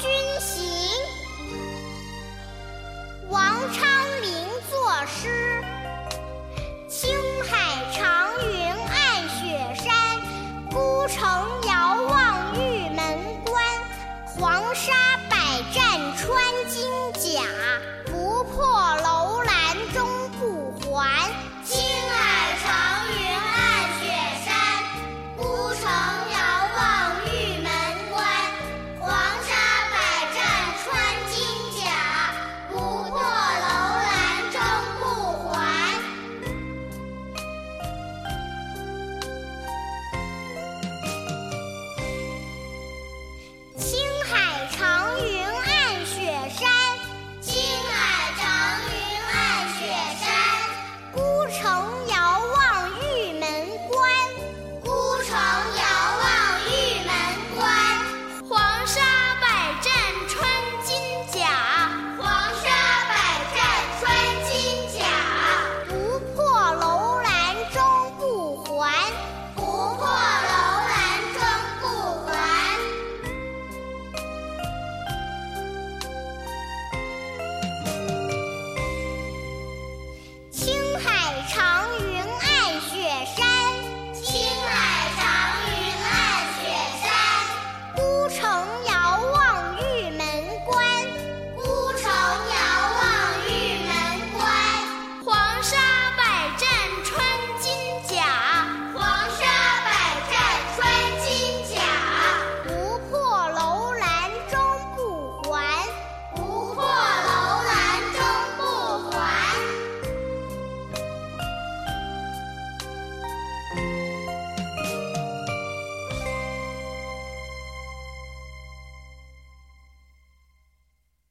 君